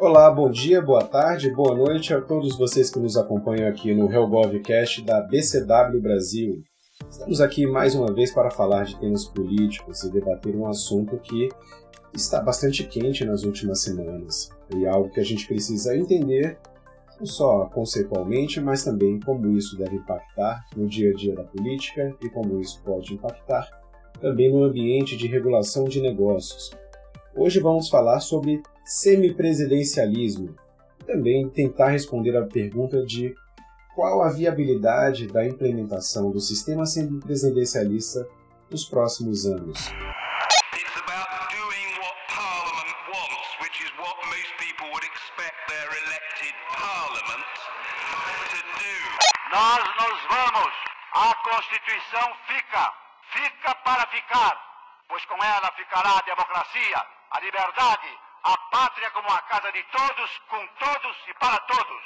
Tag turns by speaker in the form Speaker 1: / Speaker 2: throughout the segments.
Speaker 1: Olá, bom dia, boa tarde, boa noite a todos vocês que nos acompanham aqui no HellGovCast da BCW Brasil. Estamos aqui mais uma vez para falar de temas políticos e debater um assunto que está bastante quente nas últimas semanas e algo que a gente precisa entender não só conceitualmente, mas também como isso deve impactar no dia a dia da política e como isso pode impactar também no ambiente de regulação de negócios. Hoje vamos falar sobre semipresidencialismo e também tentar responder à pergunta de qual a viabilidade da implementação do sistema semipresidencialista nos próximos anos.
Speaker 2: Nós nos vamos. A Constituição fica. Fica para ficar. Pois com ela ficará a democracia, liberdade, a pátria como a casa de todos, com todos e para todos.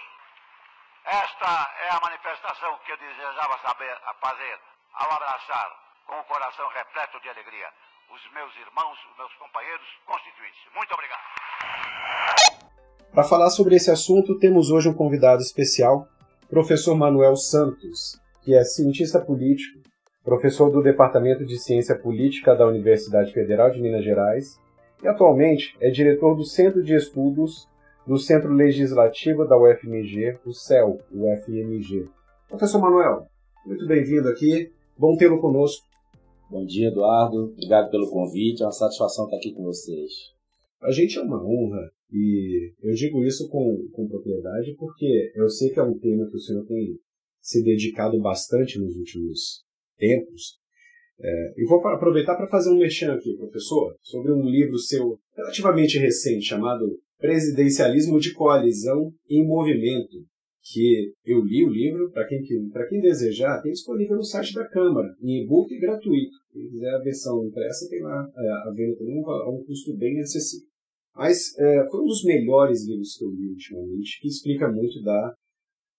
Speaker 2: Esta é a manifestação que eu desejava saber, fazer ao abraçar, com o coração repleto de alegria, os meus irmãos, os meus companheiros constituintes. Muito obrigado.
Speaker 1: Para falar sobre esse assunto, temos hoje um convidado especial, professor Manuel Santos, que é cientista político, professor do Departamento de Ciência Política da Universidade Federal de Minas Gerais e atualmente é diretor do Centro de Estudos do Centro Legislativo da UFMG, o CEL, UFMG. Professor Manuel, muito bem-vindo aqui, bom tê-lo conosco.
Speaker 3: Bom dia, Eduardo, obrigado pelo convite, é uma satisfação estar aqui com vocês.
Speaker 1: A gente é uma honra e eu digo isso com, com propriedade porque eu sei que é um tema que o senhor tem se dedicado bastante nos últimos tempos é, e vou aproveitar para fazer um mexão aqui, professor, sobre um livro seu relativamente recente chamado Presidencialismo de Coalizão em Movimento, que eu li o livro, para quem, quem desejar, tem disponível no site da Câmara, em e-book gratuito. Quem quiser a versão impressa, tem lá é, a venda também a um custo bem acessível. Mas é, foi um dos melhores livros que eu li ultimamente, que explica muito da,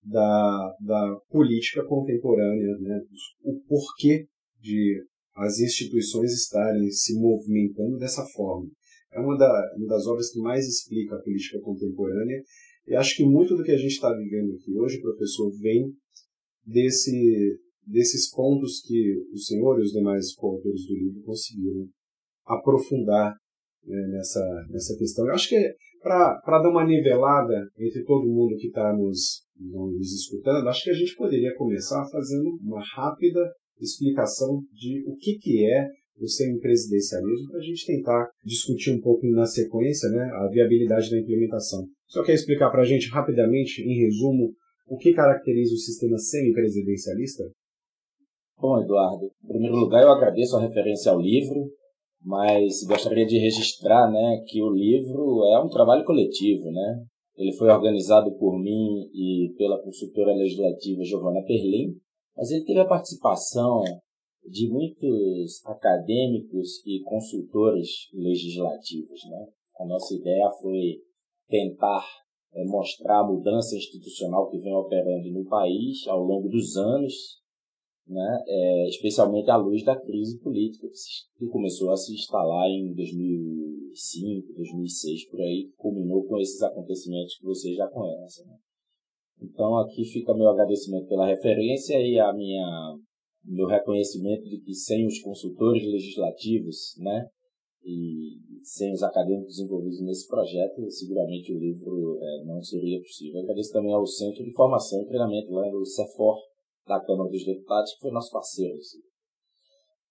Speaker 1: da, da política contemporânea, né, o porquê de as instituições estarem se movimentando dessa forma. É uma, da, uma das obras que mais explica a política contemporânea e acho que muito do que a gente está vivendo aqui hoje, professor, vem desse, desses pontos que o senhor e os demais coautores do livro conseguiram aprofundar né, nessa, nessa questão. Eu acho que para dar uma nivelada entre todo mundo que está nos, nos escutando, acho que a gente poderia começar fazendo uma rápida explicação de o que, que é o semipresidencialismo para a gente tentar discutir um pouco na sequência né, a viabilidade da implementação. Só quer explicar para a gente rapidamente, em resumo, o que caracteriza o sistema semipresidencialista?
Speaker 3: Bom, Eduardo, em primeiro lugar eu agradeço a referência ao livro, mas gostaria de registrar né, que o livro é um trabalho coletivo. Né? Ele foi organizado por mim e pela consultora legislativa Giovanna Perlin, mas ele teve a participação de muitos acadêmicos e consultores legislativos. Né? A nossa ideia foi tentar é, mostrar a mudança institucional que vem operando no país ao longo dos anos, né? É, especialmente à luz da crise política que começou a se instalar em 2005, 2006, por aí, que culminou com esses acontecimentos que vocês já conhecem. Né? Então aqui fica meu agradecimento pela referência e a minha meu reconhecimento de que sem os consultores legislativos, né, e sem os acadêmicos envolvidos nesse projeto, seguramente o livro é, não seria possível. Agradeço também ao Centro de Formação e Treinamento lá do CEFOR, da Câmara dos Deputados, que foi nosso parceiro. Assim.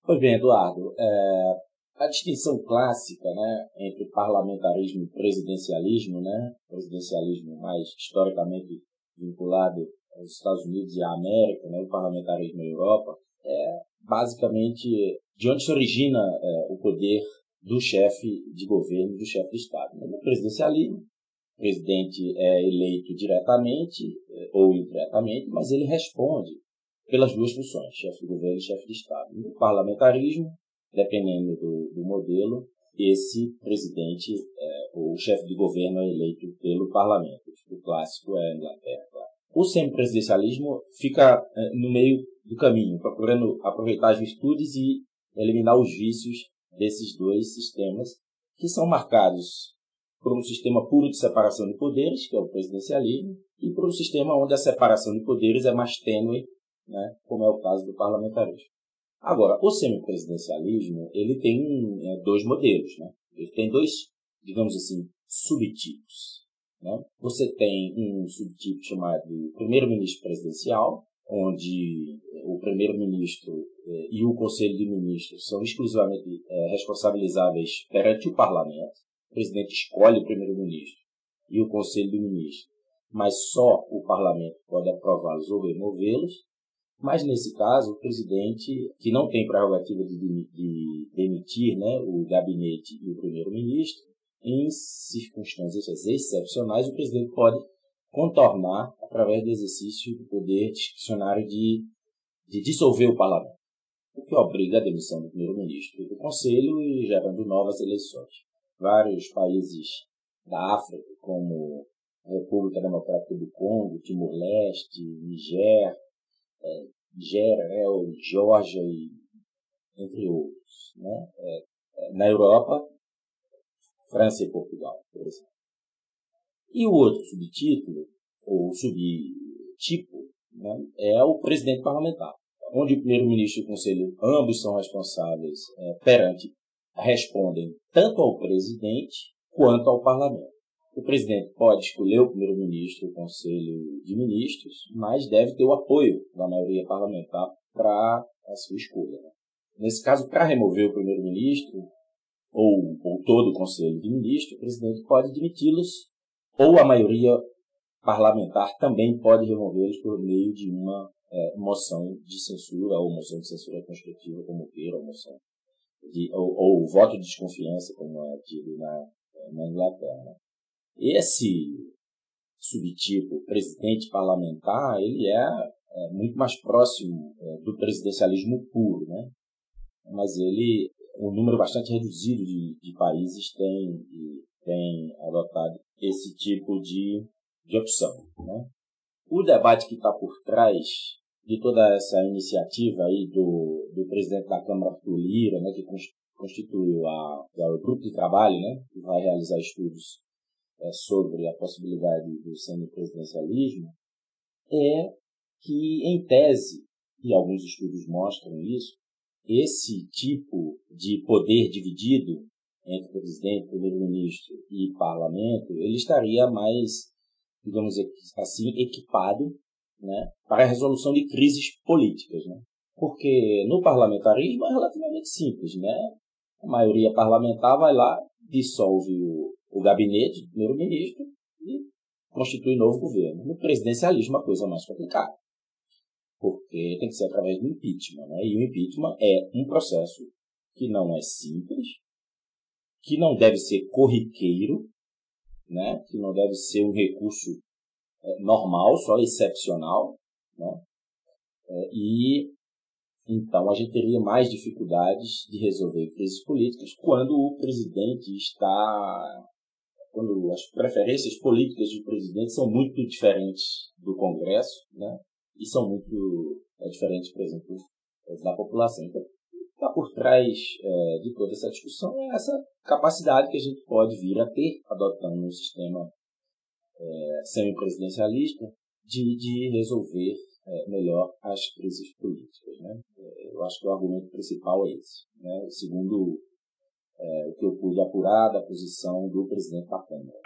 Speaker 3: Pois bem, Eduardo, é, a distinção clássica né, entre parlamentarismo e presidencialismo, né, presidencialismo mais historicamente vinculado aos Estados Unidos e à América, né, o parlamentarismo na Europa, é basicamente de onde se origina é, o poder do chefe de governo, do chefe de Estado. No presidencialismo, o presidente é eleito diretamente é, ou indiretamente, mas ele responde pelas duas funções, chefe de governo e chefe de Estado. No parlamentarismo, dependendo do, do modelo, esse presidente é, ou chefe de governo é eleito pelo parlamento. O clássico é a Inglaterra, claro. O semipresidencialismo fica é, no meio do caminho, procurando aproveitar as virtudes e eliminar os vícios desses dois sistemas, que são marcados por um sistema puro de separação de poderes, que é o presidencialismo, e por um sistema onde a separação de poderes é mais tênue, né, como é o caso do parlamentarismo. Agora, o semipresidencialismo, ele tem é, dois modelos, né? Ele tem dois, digamos assim, subtipos. Né? Você tem um subtipo chamado primeiro-ministro presidencial, onde o primeiro-ministro eh, e o conselho de ministros são exclusivamente eh, responsabilizáveis perante o parlamento. O presidente escolhe o primeiro-ministro e o conselho de ministros, mas só o parlamento pode aprová-los ou removê-los. Mas nesse caso, o presidente, que não tem prerrogativa de, de demitir né, o gabinete e o primeiro-ministro, em circunstâncias excepcionais, o presidente pode contornar através do exercício do poder discricionário de, de dissolver o parlamento, o que obriga a demissão do primeiro-ministro e do conselho e gerando novas eleições. Vários países da África, como a República Democrática do Congo, Timor-Leste, Niger, é, Israel, Geórgia e entre outros. Né? É, é, na Europa, França e Portugal, por exemplo. E o outro subtítulo, ou subtipo, né, é o presidente parlamentar, onde o primeiro-ministro e o conselho ambos são responsáveis é, perante, respondem tanto ao presidente quanto ao parlamento. O presidente pode escolher o primeiro-ministro o conselho de ministros, mas deve ter o apoio da maioria parlamentar para a sua escolha. Né? Nesse caso, para remover o primeiro-ministro, ou, ou todo o conselho de ministros, o presidente pode demiti-los, ou a maioria parlamentar também pode removê-los por meio de uma é, moção de censura, ou moção de censura construtiva, como queira, ou moção de, ou, ou voto de desconfiança, como é tido na, na Inglaterra. Esse subtipo presidente parlamentar, ele é, é muito mais próximo é, do presidencialismo puro, né? Mas ele, um número bastante reduzido de, de países tem, tem adotado esse tipo de, de opção, né? O debate que está por trás de toda essa iniciativa aí do, do presidente da Câmara, Arthur Lira, né, que constituiu a, é o grupo de trabalho, né, que vai realizar estudos é, sobre a possibilidade do semipresidencialismo é que, em tese, e alguns estudos mostram isso, esse tipo de poder dividido entre presidente, primeiro-ministro e parlamento, ele estaria mais, digamos assim, equipado né, para a resolução de crises políticas. Né? Porque no parlamentarismo é relativamente simples. Né? A maioria parlamentar vai lá, dissolve o, o gabinete do primeiro-ministro e constitui novo governo. No presidencialismo, a coisa é mais complicada, porque tem que ser através do impeachment. Né? E o impeachment é um processo que não é simples, que não deve ser corriqueiro, né? que não deve ser um recurso é, normal, só excepcional. Né? É, e então a gente teria mais dificuldades de resolver crises políticas quando o presidente está quando as preferências políticas do presidente são muito diferentes do Congresso, né? E são muito é, diferentes, por exemplo, da população. Então, está por trás é, de toda essa discussão é essa capacidade que a gente pode vir a ter, adotando um sistema é, semipresidencialista, de, de resolver é, melhor as crises políticas. Né? É, eu acho que o argumento principal é esse. Né? Segundo é, o que eu pude apurar da posição do presidente da Câmara.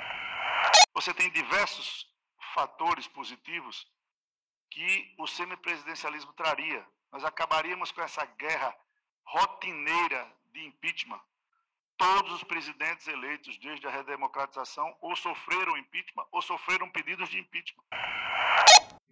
Speaker 2: Você tem diversos fatores positivos que o semipresidencialismo traria. Nós acabaríamos com essa guerra rotineira de impeachment. Todos os presidentes eleitos desde a redemocratização ou sofreram impeachment ou sofreram pedidos de impeachment.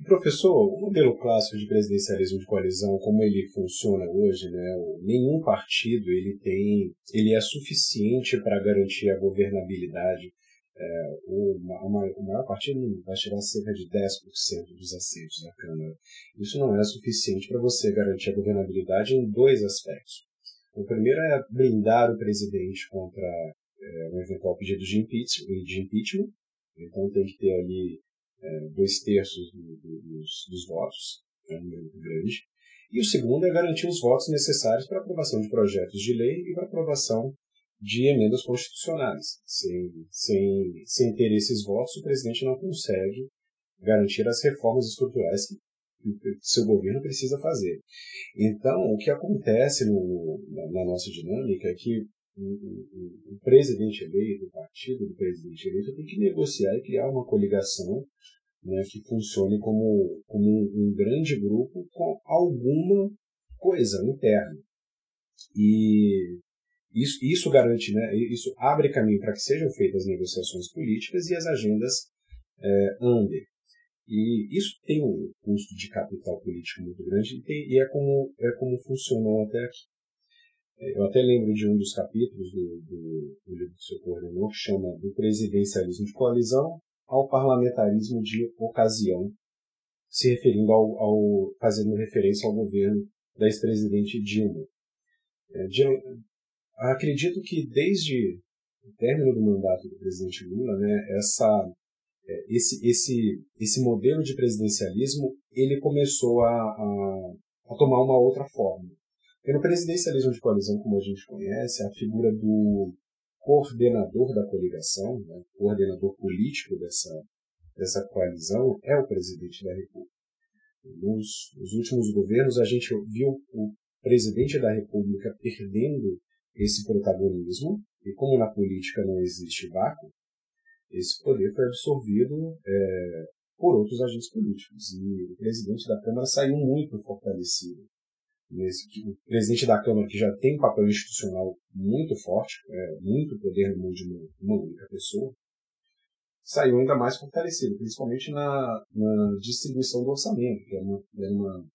Speaker 1: Professor, o modelo clássico de presidencialismo de coalizão, como ele funciona hoje, né, nenhum partido ele tem, ele é suficiente para garantir a governabilidade. É, uma, uma, o maior partido vai tirar cerca de 10% dos assentos da Câmara. Isso não é suficiente para você garantir a governabilidade em dois aspectos. O primeiro é blindar o presidente contra é, um eventual pedido de impeachment, de impeachment. Então tem que ter ali é, dois terços do, do, dos, dos, votos, é um número muito grande. E o segundo é garantir os votos necessários para aprovação de projetos de lei e para aprovação de emendas constitucionais. Sem, sem, sem ter esses votos, o presidente não consegue garantir as reformas estruturais que seu governo precisa fazer. Então, o que acontece no, na, na, nossa dinâmica é que o, presidente eleito, o partido do presidente eleito, tem que negociar e criar uma coligação né, que funcione como, como um, um grande grupo com alguma coisa interna. E isso, isso garante, né, isso abre caminho para que sejam feitas negociações políticas e as agendas é, andem. E isso tem um custo de capital político muito grande e, tem, e é, como, é como funcionou até aqui. É, eu até lembro de um dos capítulos do, do, do livro que coordenou, que chama Do Presidencialismo de Coalizão ao Parlamentarismo de Ocasião, se referindo ao, ao fazendo referência ao governo da ex-presidente Dilma. É, Dilma. Acredito que desde o término do mandato do presidente Lula, né, essa é, esse, esse, esse modelo de presidencialismo ele começou a, a, a tomar uma outra forma. No presidencialismo de coalizão, como a gente conhece, a figura do coordenador da coligação, né, coordenador político dessa, dessa coalizão, é o presidente da República. Nos, nos últimos governos, a gente viu o presidente da República perdendo esse protagonismo, e como na política não existe vácuo, esse poder foi absorvido é, por outros agentes políticos. E o presidente da Câmara saiu muito fortalecido. Nesse, o presidente da Câmara, que já tem um papel institucional muito forte, é, muito poder no mundo de uma, uma única pessoa, saiu ainda mais fortalecido, principalmente na, na distribuição do orçamento, que é uma, é uma,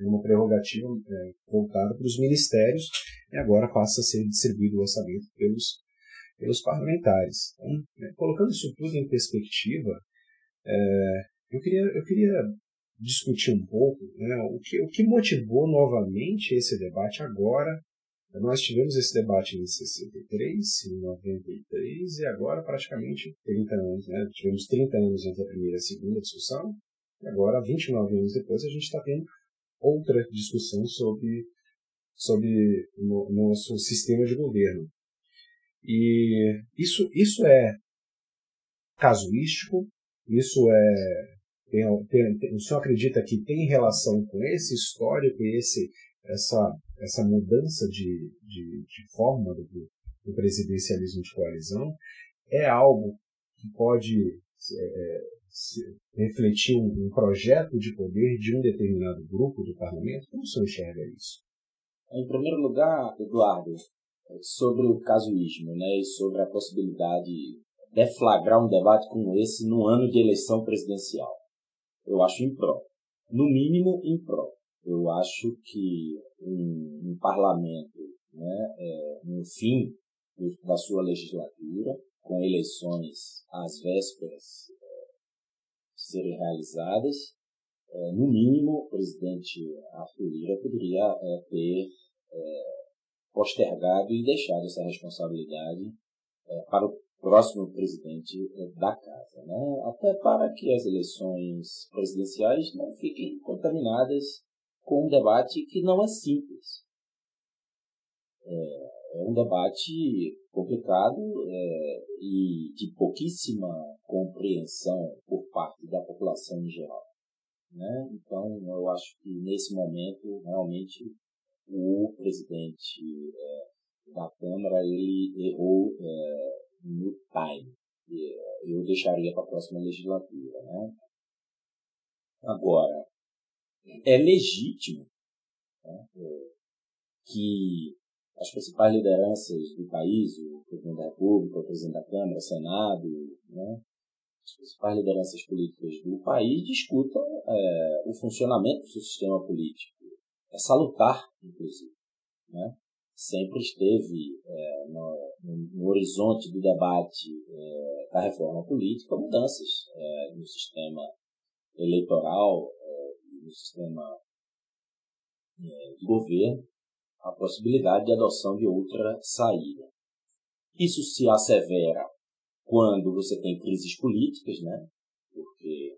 Speaker 1: é uma prerrogativa é, voltada para os ministérios, e agora passa a ser distribuído o orçamento pelos pelos parlamentares. Então, né, colocando isso tudo em perspectiva, é, eu, queria, eu queria discutir um pouco né, o, que, o que motivou novamente esse debate agora. Nós tivemos esse debate em 63, em 93 e agora praticamente 30 anos. Né? Tivemos 30 anos entre a primeira e a segunda discussão e agora, 29 anos depois, a gente está tendo outra discussão sobre, sobre o nosso sistema de governo. E isso, isso é casuístico, isso é. Tem, tem, tem, o senhor acredita que tem relação com esse histórico e esse, essa, essa mudança de, de, de forma do, do presidencialismo de coalizão? É algo que pode é, é refletir um, um, projeto de poder de um determinado grupo do parlamento? Como o senhor enxerga isso?
Speaker 3: Em primeiro lugar, Eduardo, sobre o casuísmo né, e sobre a possibilidade de deflagrar um debate como esse no ano de eleição presidencial. Eu acho impró. No mínimo, impró. Eu acho que um, um parlamento, né, é, no fim da sua legislatura, com eleições às vésperas é, serem realizadas, é, no mínimo, o presidente Arthur Lira poderia é, ter é, postergado e deixado essa responsabilidade é, para o próximo presidente é, da casa, né? até para que as eleições presidenciais não fiquem contaminadas com um debate que não é simples. É, é um debate complicado é, e de pouquíssima compreensão por parte da população em geral. Né? Então, eu acho que nesse momento, realmente, o presidente é, da Câmara ele errou é, no time. Eu deixaria para a próxima legislatura. Né? Agora, é legítimo né, é, que as principais lideranças do país, o presidente da República, o presidente da Câmara, o Senado, né, as principais lideranças políticas do país discutam é, o funcionamento do seu sistema político é salutar, inclusive. Né? Sempre esteve é, no, no, horizonte do debate é, da reforma política mudanças é, no sistema eleitoral é, no sistema é, de governo, a possibilidade de adoção de outra saída. Isso se assevera quando você tem crises políticas, né? porque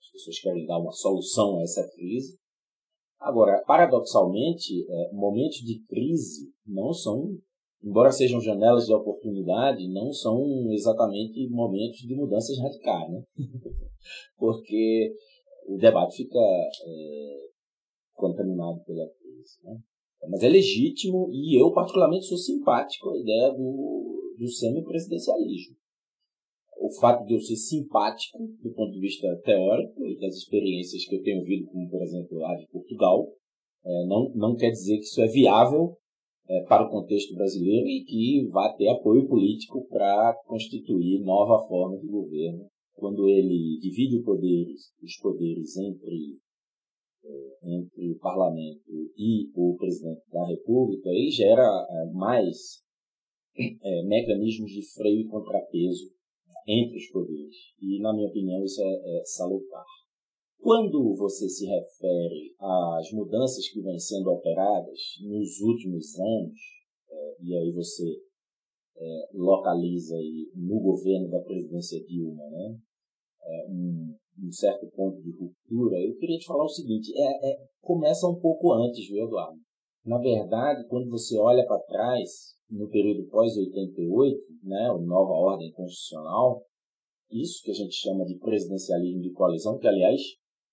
Speaker 3: as pessoas querem dar uma solução a essa crise, Agora, paradoxalmente, é, momentos de crise não são embora sejam janelas de oportunidade, não são exatamente momentos de mudanças radicais, né? Porque o debate fica é, contaminado pela crise. Né? Mas é legítimo e eu, particularmente, sou simpático à ideia do, do semi-presidencialismo. O fato de eu ser simpático do ponto de vista teórico e das experiências que eu tenho visto, como por exemplo lá de Portugal, é, não, não quer dizer que isso é viável é, para o contexto brasileiro e que vai ter apoio político para constituir nova forma de governo quando ele divide poderes, os poderes entre entre o parlamento e o presidente da república, ele gera é, mais é, mecanismos de freio e contrapeso entre os poderes. E, na minha opinião, isso é, é salutar. Quando você se refere às mudanças que vêm sendo operadas nos últimos anos, é, e aí você é, localiza aí no governo da presidência Dilma, né, é, um, um, certo ponto de ruptura, eu queria te falar o seguinte: é, é começa um pouco antes, viu, Eduardo? Na verdade, quando você olha para trás, no período pós-88, né, a nova ordem constitucional, isso que a gente chama de presidencialismo de coalizão, que aliás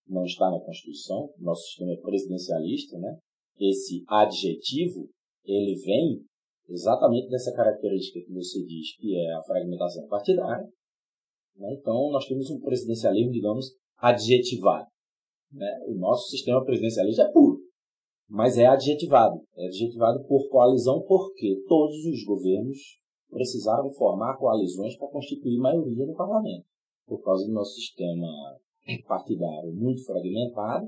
Speaker 3: não está na Constituição, nosso sistema é presidencialista, né? Esse adjetivo, ele vem exatamente dessa característica que você diz, que é a fragmentação partidária, né? Então, nós temos um presidencialismo, digamos, adjetivado. Né? O nosso sistema presidencialista é puro, mas é adjetivado. É adjetivado por coalizão porque todos os governos precisaram formar coalizões para constituir maioria no parlamento, por causa do nosso sistema partidário muito fragmentado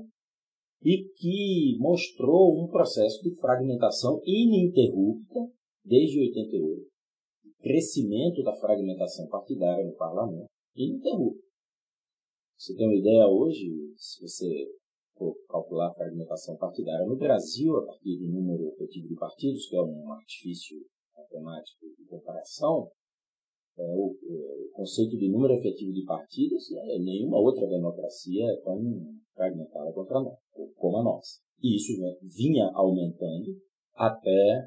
Speaker 3: e que mostrou um processo de fragmentação ininterrupta desde 88. O crescimento da fragmentação partidária no parlamento ininterrupto. Você tem uma ideia hoje, se você calcular a fragmentação partidária no Brasil, a partir do número efetivo de partidos, que é um artifício matemático de comparação, é, o, é, o, conceito de número efetivo de partidos, é, nenhuma outra democracia é tão fragmentada contra nós, como a nossa. E isso vinha aumentando até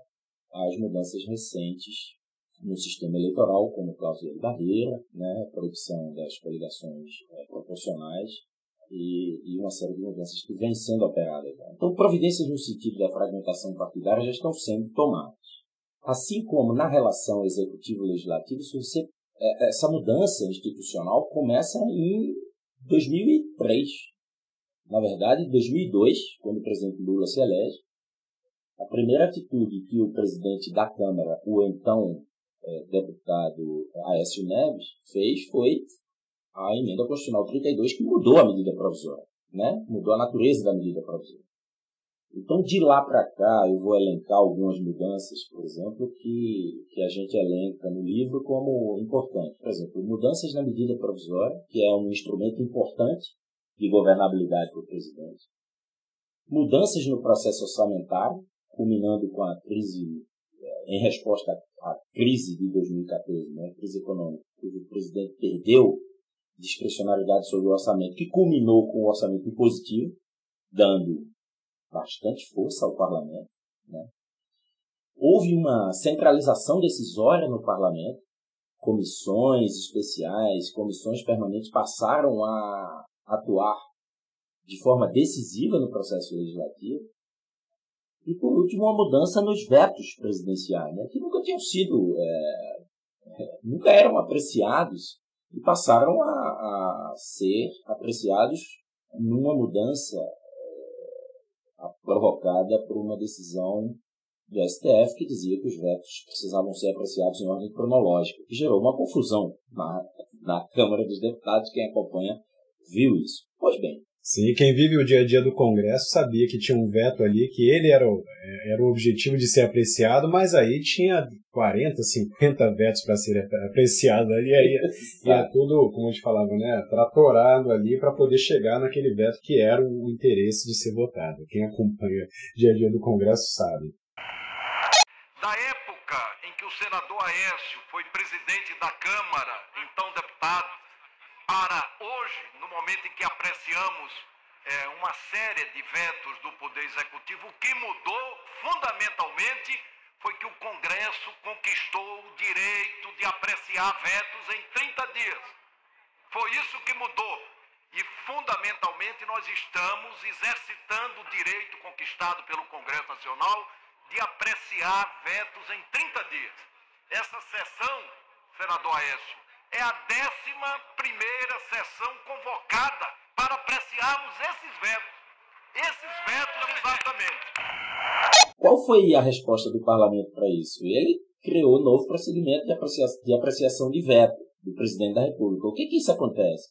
Speaker 3: as mudanças recentes no sistema eleitoral, como cláusula de barreira, né, proibição das coligações é, proporcionais e, e, uma série de mudanças que vêm sendo operadas. Né. Então, providências no sentido da fragmentação partidária já estão sendo tomadas. Assim como na relação executivo-legislativo, é, essa mudança institucional começa em 2003. Na verdade, em 2002, quando o presidente Lula se elege, a primeira atitude que o presidente da Câmara, o então é, deputado Aécio Neves fez foi a emenda constitucional 32 que mudou a medida provisória, né? Mudou a natureza da medida provisória. Então, de lá para cá, eu vou elencar algumas mudanças, por exemplo, que, que a gente elenca no livro como importantes. Por exemplo, mudanças na medida provisória, que é um instrumento importante de governabilidade para o presidente. Mudanças no processo orçamentário, culminando com a crise é, em resposta à crise de 2014, né, crise econômica, cujo o presidente perdeu discrecionalidade sobre o orçamento, que culminou com o orçamento impositivo, dando bastante força ao parlamento. Né? Houve uma centralização decisória no parlamento, comissões especiais, comissões permanentes passaram a atuar de forma decisiva no processo legislativo. E, por último, uma mudança nos vetos presidenciais, né, que nunca tinham sido, é, nunca eram apreciados e passaram a, a ser apreciados numa mudança é, provocada por uma decisão do STF que dizia que os vetos precisavam ser apreciados em ordem cronológica, que gerou uma confusão na, na Câmara dos Deputados. Quem acompanha viu isso. Pois bem,
Speaker 1: Sim, quem vive o dia a dia do Congresso sabia que tinha um veto ali, que ele era o, é, era o objetivo de ser apreciado, mas aí tinha 40, 50 vetos para ser apreciado ali, aí ia tudo, como a gente falava, né, tratorado ali para poder chegar naquele veto que era o interesse de ser votado. Quem acompanha o dia a dia do Congresso sabe.
Speaker 2: Da época em que o senador Aécio foi presidente da Câmara, então deputado, para hoje, no momento em que apreciamos é, uma série de vetos do Poder Executivo, o que mudou fundamentalmente foi que o Congresso conquistou o direito de apreciar vetos em 30 dias. Foi isso que mudou. E, fundamentalmente, nós estamos exercitando o direito conquistado pelo Congresso Nacional de apreciar vetos em 30 dias. Essa sessão, senador Aécio, é a décima primeira sessão convocada para apreciarmos esses vetos. Esses vetos, exatamente.
Speaker 3: Qual foi a resposta do parlamento para isso? Ele criou um novo procedimento de apreciação, de apreciação de veto do presidente da República. O que que isso acontece?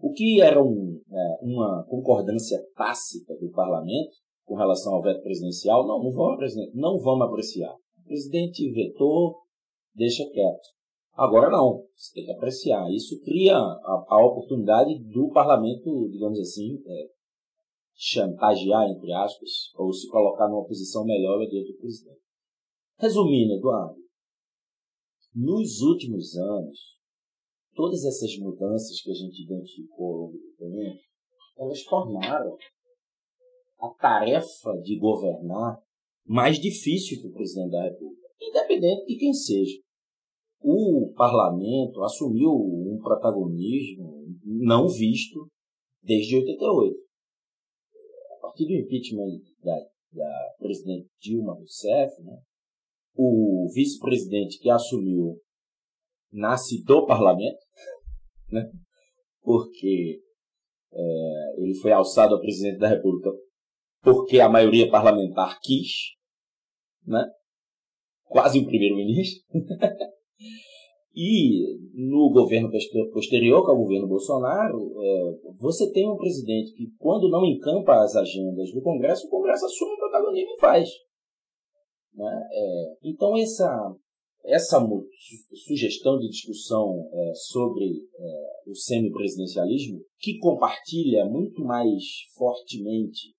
Speaker 3: O que era um, é, uma concordância tácita do parlamento com relação ao veto presidencial, não, não vamos, não vamos apreciar. O presidente vetou, deixa quieto. Agora não, você tem que apreciar. Isso cria a, a oportunidade do parlamento, digamos assim, é, chantagear, entre aspas, ou se colocar numa posição melhor diante do presidente. Resumindo, Eduardo, nos últimos anos, todas essas mudanças que a gente identificou ao longo do tempo, elas tornaram a tarefa de governar mais difícil para o presidente da República, independente de quem seja o parlamento assumiu um protagonismo não visto desde 88. A partir do impeachment da, da presidente Dilma Rousseff, né, o vice-presidente que assumiu nasce do parlamento, né, porque é, ele foi alçado a presidente da República porque a maioria parlamentar quis, né, quase um primeiro-ministro. E no governo posterior, que é o governo Bolsonaro, é, você tem um presidente que, quando não encampa as agendas do Congresso, o Congresso assume o protagonismo e faz. Né? É, então, essa, essa sugestão de discussão é, sobre o semipresidencialismo, que compartilha muito mais fortemente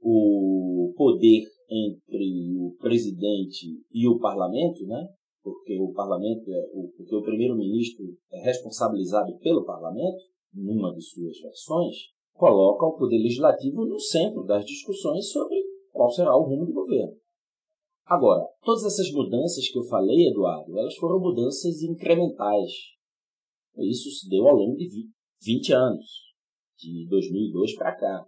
Speaker 3: o poder entre o presidente e o parlamento, né? Porque o parlamento é porque o primeiro-ministro é responsabilizado pelo parlamento, numa de suas versões, coloca o poder legislativo no centro das discussões sobre qual será o rumo do governo. Agora, todas essas mudanças que eu falei, Eduardo, elas foram mudanças incrementais. Isso se deu ao longo de 20 anos, de 2002 para cá.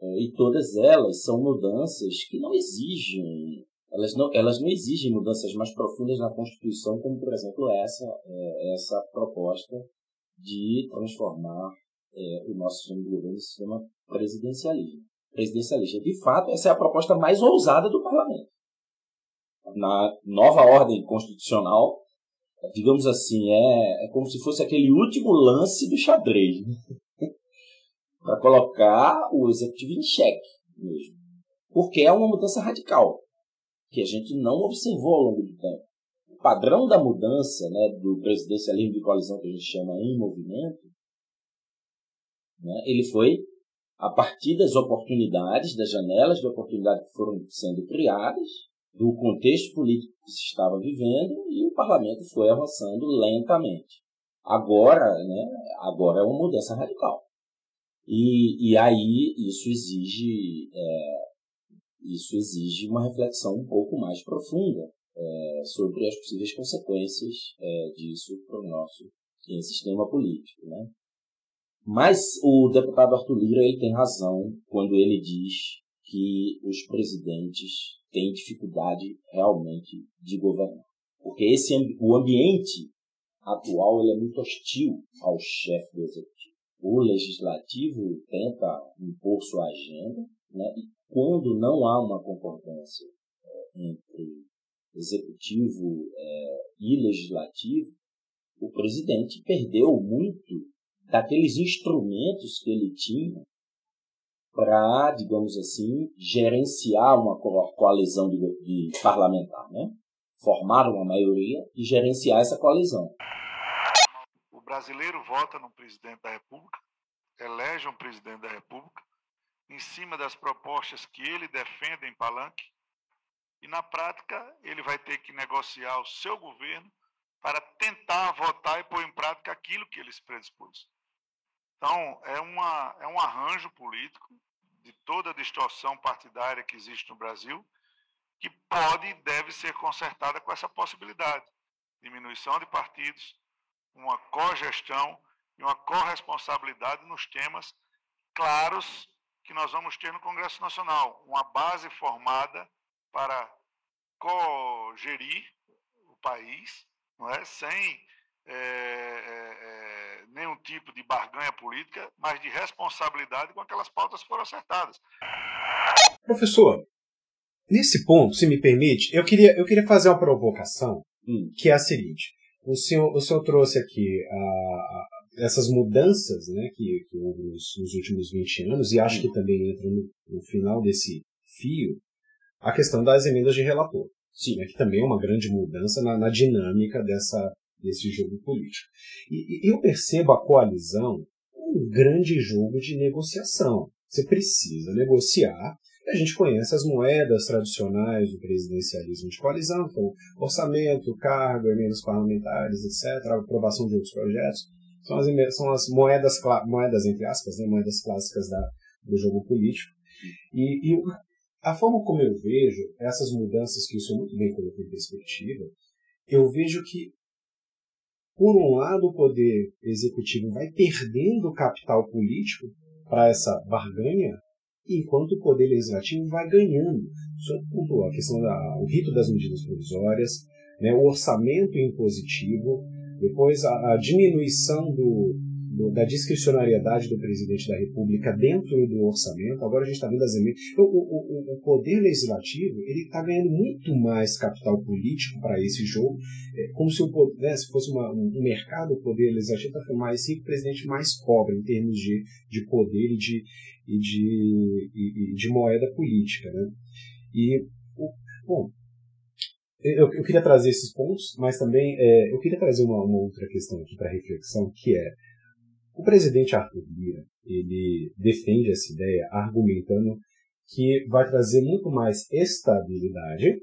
Speaker 3: É, e todas elas são mudanças que não exigem elas não, elas não exigem mudanças mais profundas na Constituição, como, por exemplo, essa, é, essa proposta de transformar é, o nosso sistema de governo em sistema presidencialista. presidencialista. De fato, essa é a proposta mais ousada do parlamento. Na nova ordem constitucional, digamos assim, é, é como se fosse aquele último lance do xadrez né? para colocar o executivo em xeque mesmo. Porque é uma mudança radical que a gente não observou ao longo do tempo. O padrão da mudança né, do presidencialismo de coalizão que a gente chama em movimento, né, ele foi a partir das oportunidades, das janelas de oportunidade que foram sendo criadas, do contexto político que se estava vivendo e o parlamento foi avançando lentamente. Agora, né, agora é uma mudança radical. E, e aí isso exige é, isso exige uma reflexão um pouco mais profunda é, sobre as possíveis consequências é, disso para o nosso sistema político. Né? Mas o deputado Arthur Lira ele tem razão quando ele diz que os presidentes têm dificuldade realmente de governar. Porque esse, o ambiente atual ele é muito hostil ao chefe do executivo. O legislativo tenta impor sua agenda né, e quando não há uma concordância é, entre executivo é, e legislativo, o presidente perdeu muito daqueles instrumentos que ele tinha para, digamos assim, gerenciar uma coalizão de, de parlamentar, né? formar uma maioria e gerenciar essa coalizão.
Speaker 2: O brasileiro vota no presidente da República, elege um presidente da República, em cima das propostas que ele defende em palanque, e na prática ele vai ter que negociar o seu governo para tentar votar e pôr em prática aquilo que ele se predispôs. Então, é, uma, é um arranjo político de toda a distorção partidária que existe no Brasil,
Speaker 4: que pode e deve ser consertada com essa possibilidade. Diminuição de partidos, uma cogestão e uma corresponsabilidade nos temas claros que nós vamos ter no Congresso Nacional. Uma base formada para cogerir o país, não é? sem é, é, é, nenhum tipo de barganha política, mas de responsabilidade com aquelas pautas que foram acertadas.
Speaker 1: Professor, nesse ponto, se me permite, eu queria, eu queria fazer uma provocação, hum. que é a seguinte. O senhor, o senhor trouxe aqui a, a, essas mudanças né, que, que houve nos, nos, últimos 20 anos, e acho que também entra no, no final desse fio, a questão das emendas de relator. Sim. Né, que também é uma grande mudança na, na dinâmica dessa, desse jogo político. E, e eu percebo a coalizão como um grande jogo de negociação. Você precisa negociar. A gente conhece as moedas tradicionais do presidencialismo de coalizão, então orçamento, cargo, emendas parlamentares, etc., aprovação de outros projetos. São as, são as moedas, moedas, entre aspas, né, moedas clássicas da, do jogo político. E, e a forma como eu vejo essas mudanças que o senhor muito bem colocou em perspectiva, eu vejo que, por um lado, o poder executivo vai perdendo capital político para essa barganha, enquanto o poder legislativo vai ganhando. O pontuou a questão do rito das medidas provisórias, né, o orçamento impositivo, depois a, a diminuição do, do, da discricionariedade do presidente da República dentro do orçamento. Agora a gente está vendo as emendas. Então, o, o, o, poder legislativo ele está ganhando muito mais capital político para esse jogo, é, como se, o, né, se fosse uma, um mercado, o poder legislativo está mais rico, o presidente mais pobre em termos de, de poder e de, e de, e, de moeda política. Né? E, bom, eu, eu, queria trazer esses pontos, mas também é, eu queria trazer uma, uma outra questão aqui para reflexão, que é o presidente Arthur Lira, ele defende essa ideia argumentando que vai trazer muito mais estabilidade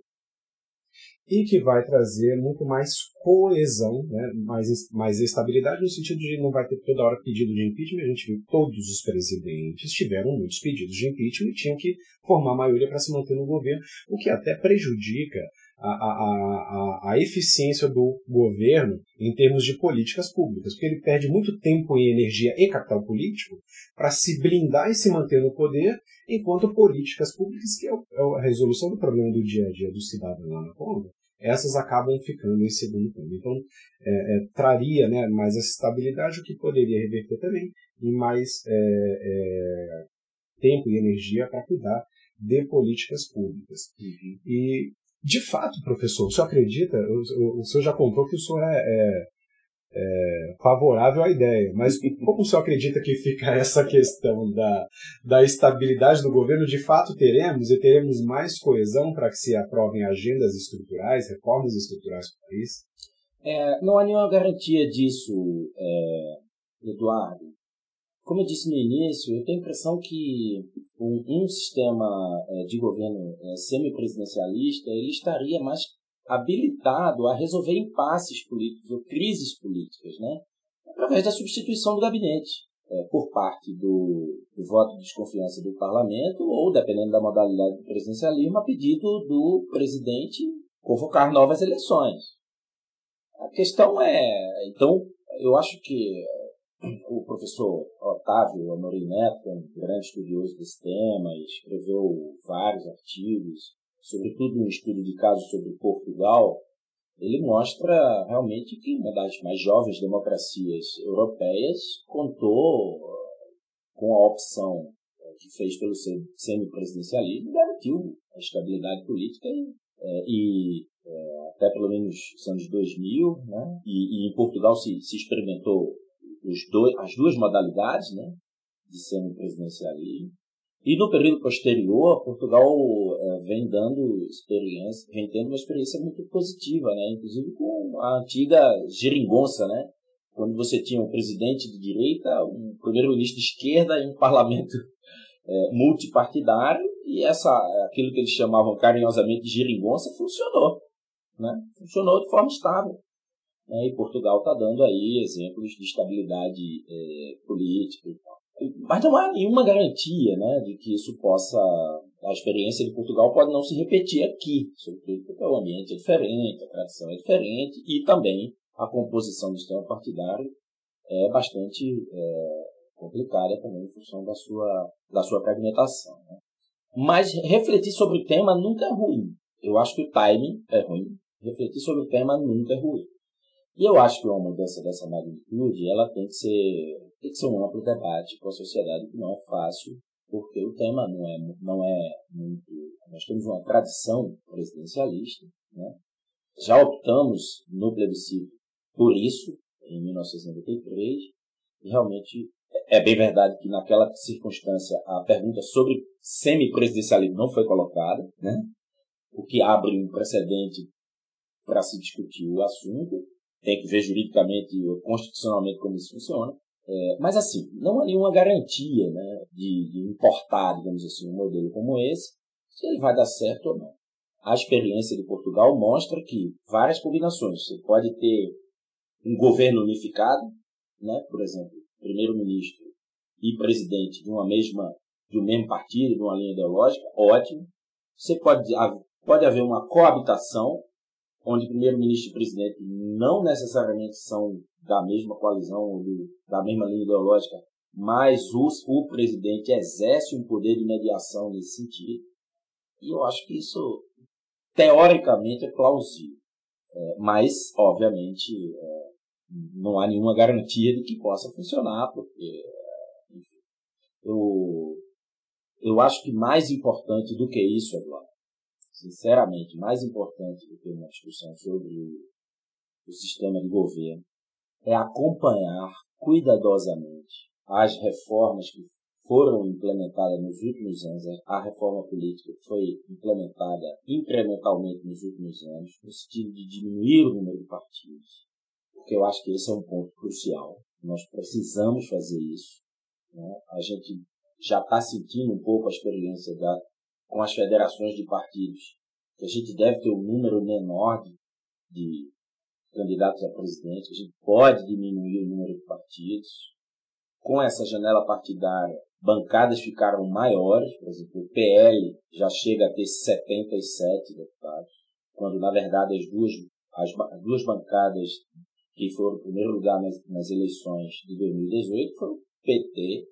Speaker 1: e que vai trazer muito mais coesão, né? mais, mais estabilidade no sentido de não vai ter toda hora pedido de impeachment. A gente viu que todos os presidentes tiveram muitos pedidos de impeachment e tinham que formar maioria para se manter no governo, o que até prejudica a, a, a, a eficiência do governo em termos de políticas públicas, porque ele perde muito tempo e energia e capital político para se blindar e se manter no poder, enquanto políticas públicas, que é, é a resolução do problema do dia a dia do cidadão lá na ponta, essas acabam ficando em segundo plano. Então, é, é, traria né, mais essa estabilidade, o que poderia reverter também em mais é, é tempo e energia para cuidar de políticas públicas. Uhum. E de fato, professor, o senhor acredita? O, o, o senhor já contou que o senhor é, é, é, favorável à ideia, mas como o senhor acredita que fica essa questão da, da estabilidade do governo? De fato, teremos e teremos mais coesão para que se aprovem agendas estruturais, reformas estruturais para o país?
Speaker 3: É, não há nenhuma garantia disso, é, Eduardo. Como eu disse no início, eu tenho a impressão que um, um sistema é, de governo é, semipresidencialista ele estaria mais habilitado a resolver impasses políticos ou crises políticas, né? através da substituição do gabinete é, por parte do, do, voto de desconfiança do parlamento ou, dependendo da modalidade do presidencialismo, a pedido do presidente convocar novas eleições. A questão é, então, eu acho que o professor Otávio Amorim Neto, um grande estudioso desse tema, escreveu vários artigos, sobretudo um estudo de caso sobre Portugal, ele mostra realmente que uma das mais jovens democracias europeias contou com a opção que fez pelo semipresidencialismo e garantiu a estabilidade política e, é, e até pelo menos os anos 2000, né? e, e em Portugal se, se experimentou os dois, as duas modalidades né, de semipresidencialismo. E no período posterior, Portugal é, vem dando experiência, vem tendo uma experiência muito positiva, né? inclusive com a antiga geringonça, né? quando você tinha um presidente de direita, um primeiro-ministro de esquerda e um parlamento é, multipartidário, e essa, aquilo que eles chamavam carinhosamente de geringonça funcionou. Né? Funcionou de forma estável. Né? E Portugal está dando aí exemplos de estabilidade é, política e tal. Mas não há nenhuma garantia né, de que isso possa A experiência de Portugal pode não se repetir aqui, sobretudo porque o ambiente é diferente, a tradição é diferente e também a composição do sistema partidário é bastante é, complicada também em função da sua, da sua fragmentação. Né? Mas refletir sobre o tema nunca é ruim. Eu acho que o timing é ruim. Refletir sobre o tema nunca é ruim. E eu acho que uma mudança dessa magnitude ela tem que ser, tem que ser um amplo debate com a sociedade, que não é fácil, porque o tema não é, não é muito. Nós temos uma tradição presidencialista, né? já optamos no plebiscito por isso, em 1993, e realmente é bem verdade que naquela circunstância a pergunta sobre semipresidencialismo não foi colocada, né? o que abre um precedente para se discutir o assunto. Tem que ver juridicamente ou constitucionalmente como isso funciona. É, mas assim, não há nenhuma garantia né, de, de importar, digamos assim, um modelo como esse, se ele vai dar certo ou não. A experiência de Portugal mostra que várias combinações. Você pode ter um governo unificado, né, por exemplo, primeiro-ministro e presidente de uma mesma de um mesmo partido, de uma linha ideológica, ótimo. Você pode pode haver uma coabitação onde primeiro-ministro e presidente não necessariamente são da mesma coalizão ou da mesma linha ideológica, mas os, o presidente exerce um poder de mediação nesse sentido. E eu acho que isso, teoricamente, é plausível. É, mas, obviamente, é, não há nenhuma garantia de que possa funcionar, porque, enfim, eu, eu acho que mais importante do que isso, Eduardo, sinceramente, mais importante do que uma discussão sobre o, sistema de governo, é acompanhar cuidadosamente as reformas que foram implementadas nos últimos anos, a reforma política que foi implementada incrementalmente nos últimos anos, no sentido de diminuir o número de partidos, porque eu acho que esse é um ponto crucial. Nós precisamos fazer isso. Né? A gente já está sentindo um pouco a experiência da, com as federações de partidos, que a gente deve ter um número menor de, de candidatos a presidente, a gente pode diminuir o número de partidos. Com essa janela partidária, bancadas ficaram maiores, por exemplo, o PL já chega a ter 77 deputados, quando na verdade as duas, as, as duas bancadas que foram em primeiro lugar nas, nas eleições de 2018 foram PT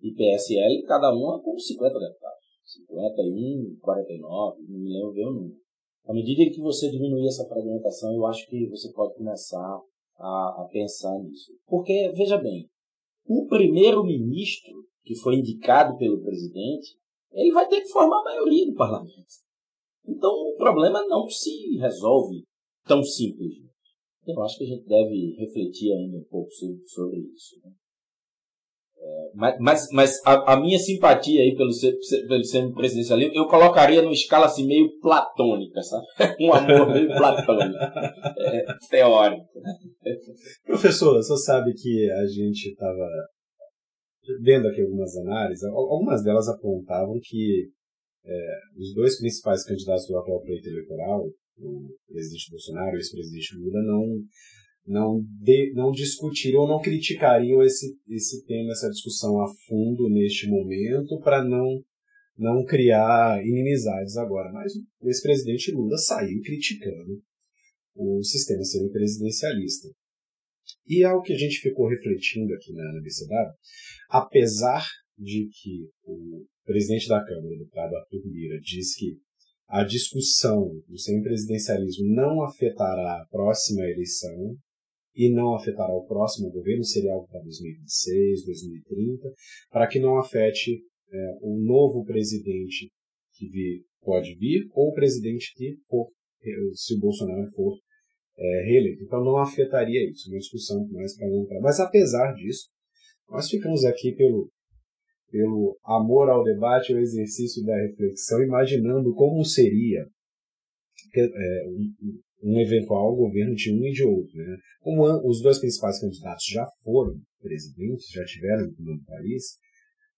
Speaker 3: e PSL, cada uma com 50 deputados. 51, 49, não me lembro bem o número. À medida que você diminuir essa fragmentação, eu acho que você pode começar a, a pensar nisso. Porque, veja bem, o primeiro-ministro que foi indicado pelo presidente, ele vai ter que formar a maioria do parlamento. Então, o problema não se resolve tão simples. Eu acho que a gente deve refletir ainda um pouco sobre, sobre isso. Né? Mas, mas, mas a, a, minha simpatia aí pelo, pelo semipresidencialismo, eu colocaria numa escala assim meio platônica, sabe? Um amor meio platônico, é, teórico.
Speaker 1: Professor, você sabe que a gente estava vendo aqui algumas análises, algumas delas apontavam que é, os dois principais candidatos do atual pleito eleitoral, o presidente Bolsonaro e o ex-presidente Lula, não não, de, não discutiriam ou não criticariam esse, esse tema, essa discussão a fundo neste momento, para não, não criar inimizades agora. Mas o ex-presidente Lula saiu criticando o sistema semipresidencialista. E é o que a gente ficou refletindo aqui na, na BCW, apesar de que o presidente da Câmara, o deputado Arthur Lira, diz que a discussão do semipresidencialismo não afetará a próxima eleição, e não afetará o próximo governo, seria algo para 2026, 2030, para que não afete é, o novo presidente que vir, pode vir ou o presidente que for, é, se o Bolsonaro for é, reeleito. Então não afetaria isso, uma discussão mais para prazo. Mas apesar disso, nós ficamos aqui pelo, pelo amor ao debate, ao exercício da reflexão, imaginando como seria é, um, eventual governo de um e de outro. Né? Como os dois principais candidatos já foram presidentes, já tiveram no comando do país,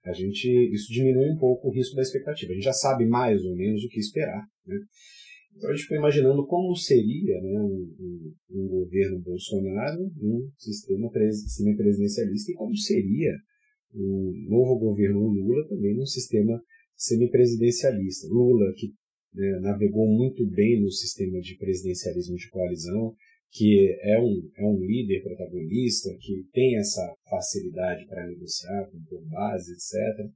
Speaker 1: a gente, isso diminui um pouco o risco da expectativa. A gente já sabe mais ou menos o que esperar. Né? Então a gente foi imaginando como seria né, um, um, um governo Bolsonaro um sistema semipresidencialista e como seria um novo governo Lula também num sistema semipresidencialista. Lula, que né, navegou muito bem no sistema de presidencialismo de coalizão, que é um, é um líder protagonista, que tem essa facilidade para negociar com base, etc.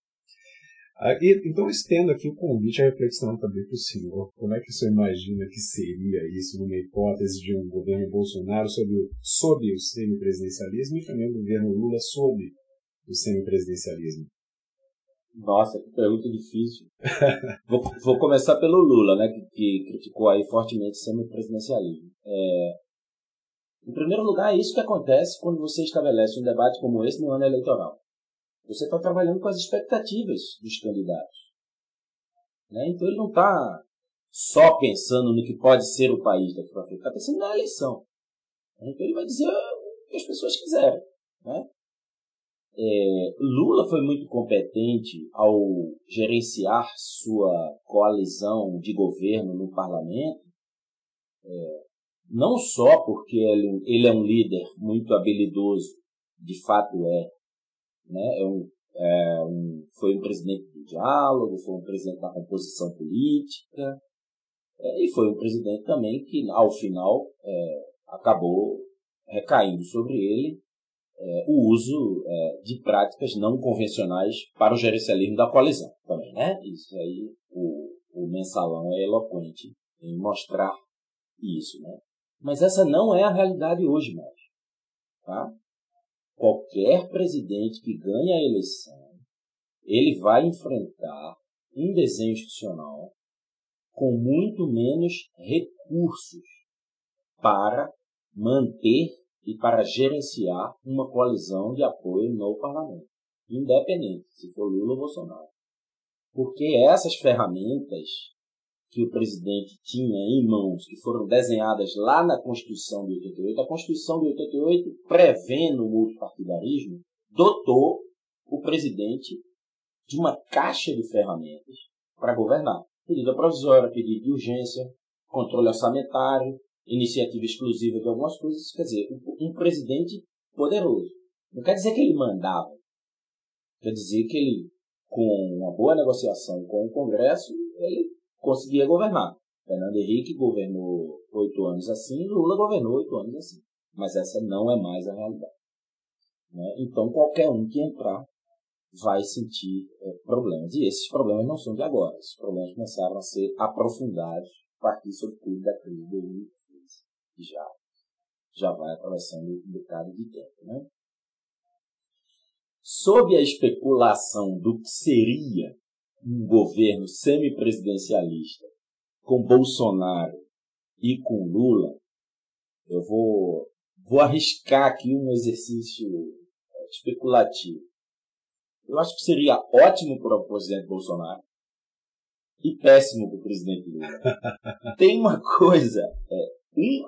Speaker 1: Ah, e, então, estendo aqui o convite à reflexão também para o senhor. Como é que o senhor imagina que seria isso numa hipótese de um governo Bolsonaro sob o, sob o semipresidencialismo e também o governo Lula sob o semipresidencialismo?
Speaker 3: Nossa, que pergunta difícil. vou, vou, começar pelo Lula, né, que, que criticou aí fortemente o semipresidencialismo. É, em primeiro lugar, é isso que acontece quando você estabelece um debate como esse no ano eleitoral. Você está trabalhando com as expectativas dos candidatos. Né? Então ele não está só pensando no que pode ser o país daqui para frente, está pensando na eleição. Então ele vai dizer o que as pessoas quiserem. Né? É, Lula foi muito competente ao gerenciar sua coalizão de governo no parlamento, é, não só porque ele, ele é um líder muito habilidoso, de fato é, né? É um, é um, foi um presidente do diálogo, foi um presidente da composição política, é, e foi um presidente também que, ao final, é, acabou recaindo sobre ele é, o uso é, de práticas não convencionais para o gerencialismo da coalizão também, né? Isso aí, o, o mensalão é eloquente em mostrar isso, né? Mas essa não é a realidade hoje mais, tá? qualquer presidente que ganha a eleição, ele vai enfrentar um desenho institucional com muito menos recursos para manter e para gerenciar uma coalizão de apoio no parlamento, independente se for Lula ou Bolsonaro. Porque essas ferramentas que o presidente tinha em mãos, que foram desenhadas lá na Constituição de 88, a Constituição de 88, prevendo o multipartidarismo, dotou o presidente de uma caixa de ferramentas para governar. Medida provisória, pedido de urgência, controle orçamentário, iniciativa exclusiva de algumas coisas. Quer dizer, um presidente poderoso. Não quer dizer que ele mandava. Quer dizer que ele, com uma boa negociação com o Congresso, ele conseguia governar. Fernando Henrique governou oito anos assim, Lula governou oito anos assim. Mas essa não é mais a realidade. Né? Então, qualquer um que entrar vai sentir é, problemas. E esses problemas não são de agora. Esses problemas começaram a ser aprofundados a partir, sobretudo, da crise de 2015, que já, já vai atravessando um bocado de tempo. Né? Sob a especulação do que seria um governo semipresidencialista com Bolsonaro e com Lula, eu vou, vou arriscar aqui um exercício especulativo. Eu acho que seria ótimo para o presidente Bolsonaro e péssimo para o presidente Lula. Tem uma coisa, é, um,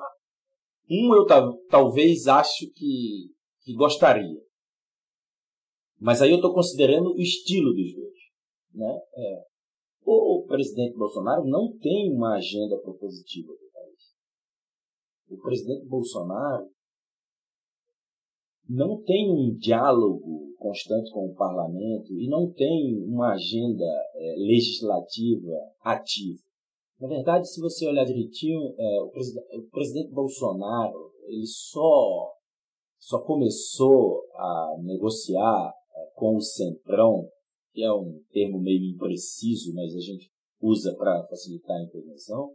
Speaker 3: um eu talvez acho que, que gostaria, mas aí eu estou considerando o estilo dos dois. Né? É. O presidente Bolsonaro não tem uma agenda propositiva do país. O presidente Bolsonaro não tem um diálogo constante com o parlamento e não tem uma agenda é, legislativa ativa. Na verdade, se você olhar direitinho, é, o, presidente, o, presidente, Bolsonaro ele só, só começou a negociar é, com o Centrão que é um termo meio impreciso, mas a gente usa para facilitar a intervenção,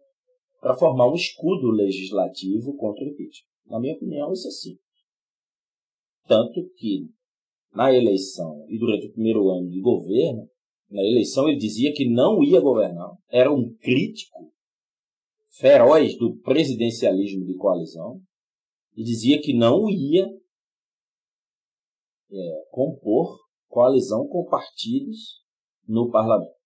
Speaker 3: para formar um escudo legislativo contra o impeachment. Na minha opinião, isso é simples. Tanto que, na eleição e durante o primeiro ano de governo, na eleição ele dizia que não ia governar, era um crítico feroz do presidencialismo de coalizão, e dizia que não ia é, compor coalizão com partidos no parlamento.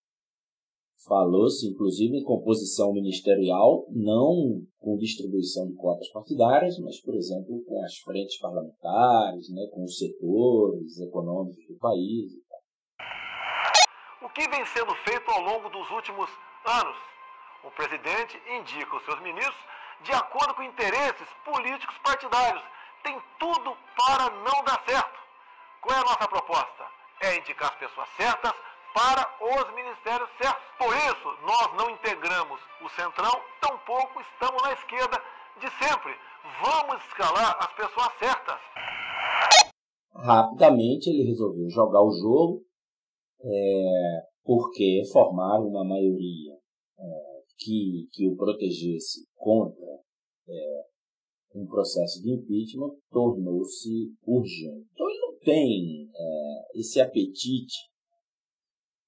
Speaker 3: Falou-se, inclusive, em composição ministerial, não com distribuição de cotas partidárias, mas, por exemplo, com as frentes parlamentares, né, com os setores econômicos do país.
Speaker 2: Que vem sendo feito ao longo dos últimos anos? O presidente indica os seus ministros de acordo com interesses políticos partidários. Tem tudo para não dar certo. Qual é a nossa proposta? É indicar as pessoas certas,
Speaker 5: para os ministérios certos. Por isso, nós não integramos o centrão, tampouco estamos na esquerda de sempre. Vamos escalar as pessoas certas.
Speaker 3: Rapidamente ele resolveu jogar o jogo, é, porque formar uma maioria é, que, que o protegesse contra é, um processo de impeachment tornou-se urgente. Então ele não tem é, esse apetite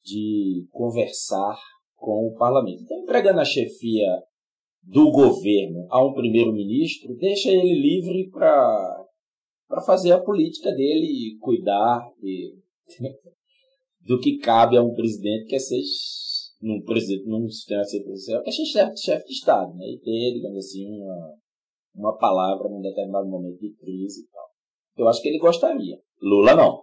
Speaker 3: de conversar com o parlamento. Então, entregando a chefia do governo a um primeiro-ministro, deixa ele livre para fazer a política dele e cuidar de, do que cabe a um presidente que é ser num, presidente, num sistema presidencial, que é chefe, chefe de Estado, né? E ter, digamos assim, uma, uma palavra num determinado momento de crise e tal. Eu acho que ele gostaria. Lula não.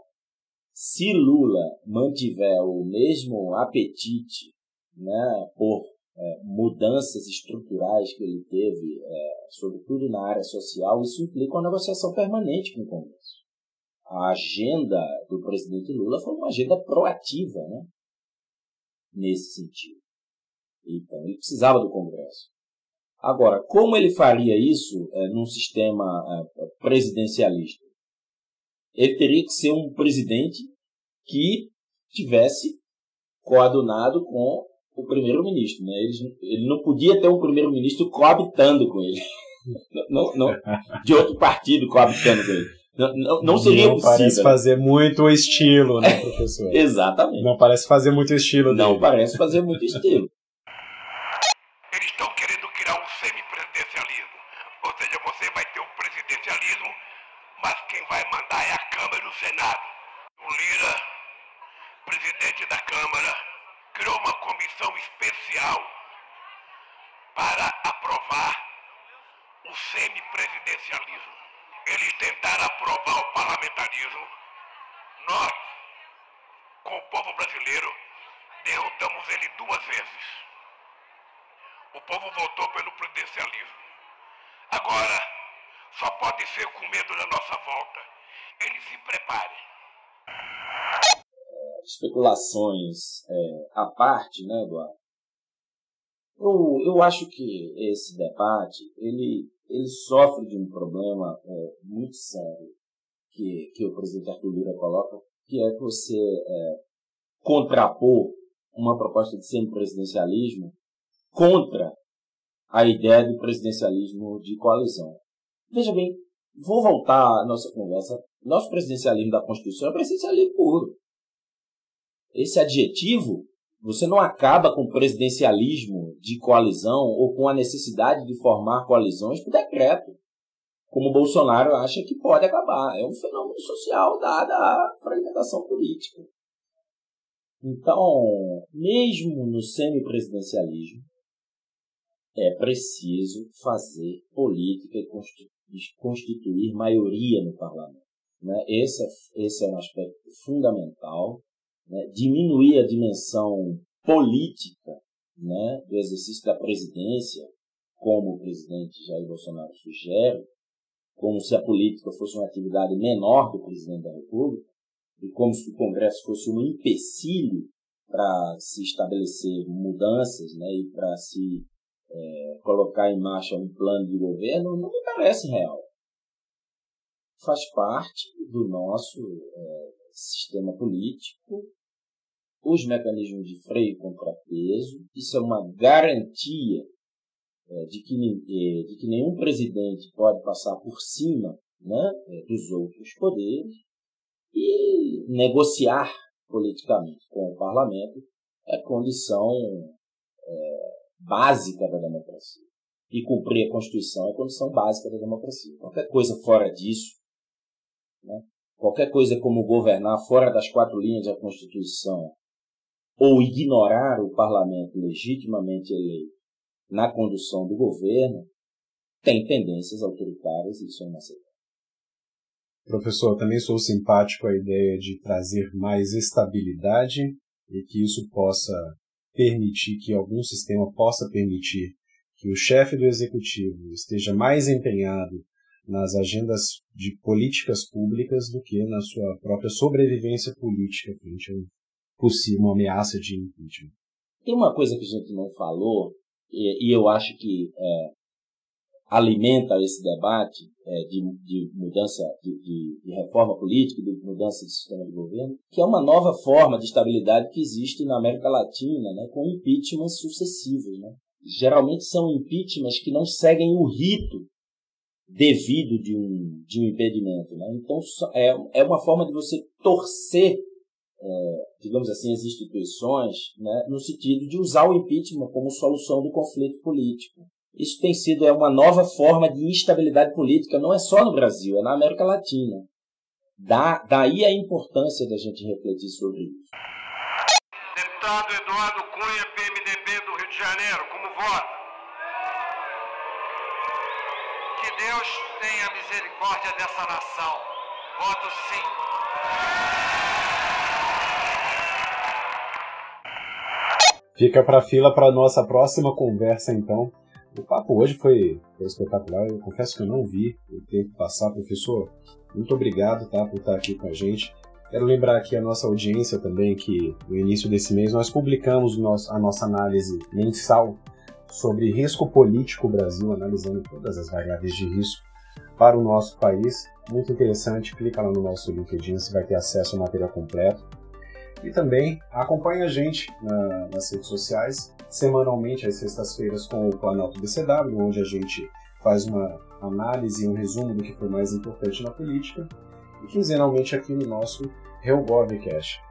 Speaker 3: Se Lula mantiver o mesmo apetite né, por é, mudanças estruturais que ele teve, é, sobretudo na área social, isso implica uma negociação permanente com o Congresso. A agenda do presidente Lula foi uma agenda proativa, né? Nesse sentido. Então, ele precisava do Congresso. Agora, como ele faria isso é, num sistema é, presidencialista? Ele teria que ser um presidente que tivesse coadunado com o primeiro-ministro. Né? Ele, ele não podia ter um primeiro-ministro coabitando com ele. Não, não, de outro partido coabitando com ele. Não, não, não seria não possível.
Speaker 1: parece fazer muito estilo, né, professor?
Speaker 3: Exatamente.
Speaker 1: Não parece fazer muito estilo
Speaker 3: Não parece fazer muito estilo.
Speaker 2: Eles estão querendo criar um semipresidencialismo. Ou seja, você vai ter um presidencialismo, mas quem vai mandar é a Câmara e o Senado. O Lira, presidente da Câmara, criou uma comissão especial para aprovar o semipresidencialismo. Eles tentaram aprovar o parlamentarismo. Nós, com o povo brasileiro, derrotamos ele duas vezes. O povo votou pelo presidencialismo. Agora, só pode ser com medo da nossa volta. Eles se preparem
Speaker 3: especulações é, à parte, né, Eduardo? Eu, eu acho que esse debate ele, ele sofre de um problema é, muito sério que, que o presidente Arthur Lira coloca, que é que você é, contrapor uma proposta de semipresidencialismo contra a ideia do presidencialismo de coalizão. Veja bem, vou voltar à nossa conversa. Nosso presidencialismo da Constituição é presidencialismo puro. Esse adjetivo, você não acaba com o presidencialismo de coalizão ou com a necessidade de formar coalizões por decreto, como Bolsonaro acha que pode acabar. É um fenômeno social dada a fragmentação política. Então, mesmo no semipresidencialismo, é preciso fazer política e constituir maioria no parlamento. Né? Esse, é, esse é um aspecto fundamental né, diminuir a dimensão política né, do exercício da presidência, como o presidente Jair Bolsonaro sugere, como se a política fosse uma atividade menor do presidente da República, e como se o Congresso fosse um empecilho para se estabelecer mudanças né, e para se é, colocar em marcha um plano de governo, não me parece real. Faz parte do nosso é, sistema político os mecanismos de freio e contrapeso. Isso é uma garantia é, de, que, é, de que nenhum presidente pode passar por cima né, é, dos outros poderes e negociar politicamente com o parlamento é condição é, básica da democracia. E cumprir a Constituição é condição básica da democracia. Qualquer coisa fora disso, né, qualquer coisa como governar fora das quatro linhas da Constituição ou ignorar o parlamento legitimamente eleito na condução do governo, tem tendências autoritárias e isso é inaceitável.
Speaker 1: Professor, também sou simpático à ideia de trazer mais estabilidade e que isso possa permitir que algum sistema possa permitir que o chefe do executivo esteja mais empenhado nas agendas de políticas públicas do que na sua própria sobrevivência política frente possível, uma ameaça de impeachment.
Speaker 3: Tem uma coisa que a gente não falou, e, e eu acho que é, alimenta esse debate é, de, de, mudança, de, de, reforma política, de mudança de sistema de governo, que é uma nova forma de estabilidade que existe na América Latina, né, com impeachments sucessivos. Né? Geralmente são impeachments que não seguem o rito devido de um, de um impedimento. Né? Então, é, é uma forma de você torcer, é, digamos assim, as instituições, né, no sentido de usar o impeachment como solução do conflito político. Isso tem sido é uma nova forma de instabilidade política, não é só no Brasil, é na América Latina. Da, daí a importância da gente refletir sobre isso.
Speaker 5: Deputado Eduardo Cunha, PMDB do Rio de Janeiro, como vota? Que Deus tenha misericórdia dessa nação. Voto sim.
Speaker 1: Fica para fila para nossa próxima conversa, então. O papo hoje foi, foi, espetacular. Eu confesso que eu não vi o tempo passar, professor. Muito obrigado, tá, por estar aqui com a gente. Quero lembrar aqui a nossa audiência também que no início desse mês nós publicamos a nossa análise mensal sobre risco político Brasil, analisando todas as variáveis de risco para o nosso país. Muito interessante, clica lá no nosso LinkedIn, você vai ter acesso ao material completo. E também acompanhe a gente na, nas redes sociais, semanalmente às sextas-feiras com o Planalto BCW, onde a gente faz uma análise e um resumo do que foi mais importante na política, e quinzenalmente aqui no nosso RealGovCast.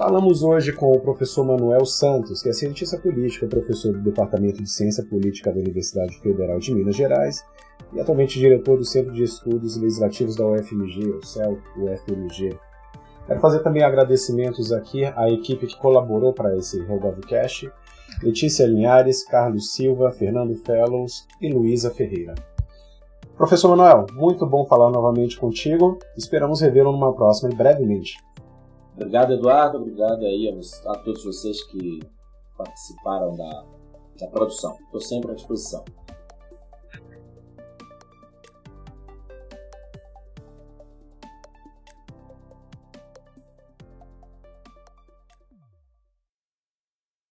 Speaker 1: Falamos hoje com o professor Manuel Santos, que é cientista política, professor do Departamento de Ciência Política da Universidade Federal de Minas Gerais e atualmente diretor do Centro de Estudos Legislativos da UFMG, o CEL, UFMG. Quero fazer também agradecimentos aqui à equipe que colaborou para esse RealGovCast, Letícia Linhares, Carlos Silva, Fernando Fellows e Luísa Ferreira. Professor Manuel, muito bom falar novamente contigo. Esperamos revê-lo numa próxima e brevemente.
Speaker 3: Obrigado, Eduardo. Obrigado aí a, a todos vocês que participaram da, da produção. Estou sempre à disposição.